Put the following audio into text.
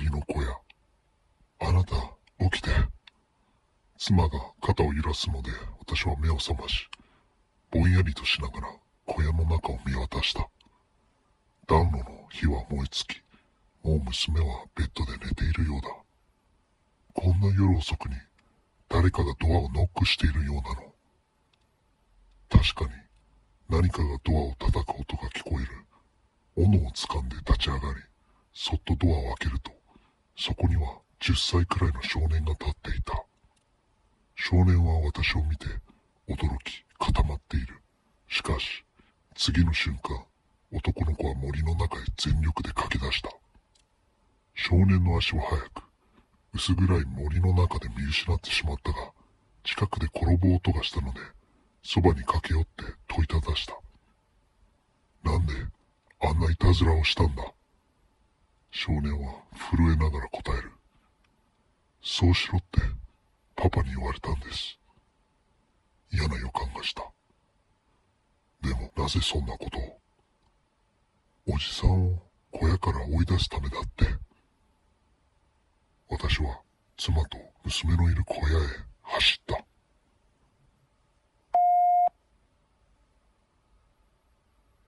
鳥の小屋。あなた、起きて。妻が肩を揺らすので、私は目を覚まし、ぼんやりとしながら小屋の中を見渡した。暖炉の火は燃え尽き、もう娘はベッドで寝ているようだ。こんな夜遅くに誰かがドアをノックしているようなの。確かに何かがドアを叩く音が聞こえる。斧を掴んで立ち上がり、そっとドアを開けると、そこには10歳くらいの少年が立っていた。少年は私を見て驚き固まっている。しかし、次の瞬間、男の子は森の中へ全力で駆け出した。少年の足は速く、薄暗い森の中で見失ってしまったが、近くで転ぶ音がしたので、そばに駆け寄って問いただした。なんで、あんないたずらをしたんだ？少年は震えながら答える。そうしろってパパに言われたんです。嫌な予感がした。でもなぜそんなことを？おじさんを小屋から追い出すためだって。私は妻と娘のいる小屋へ走った。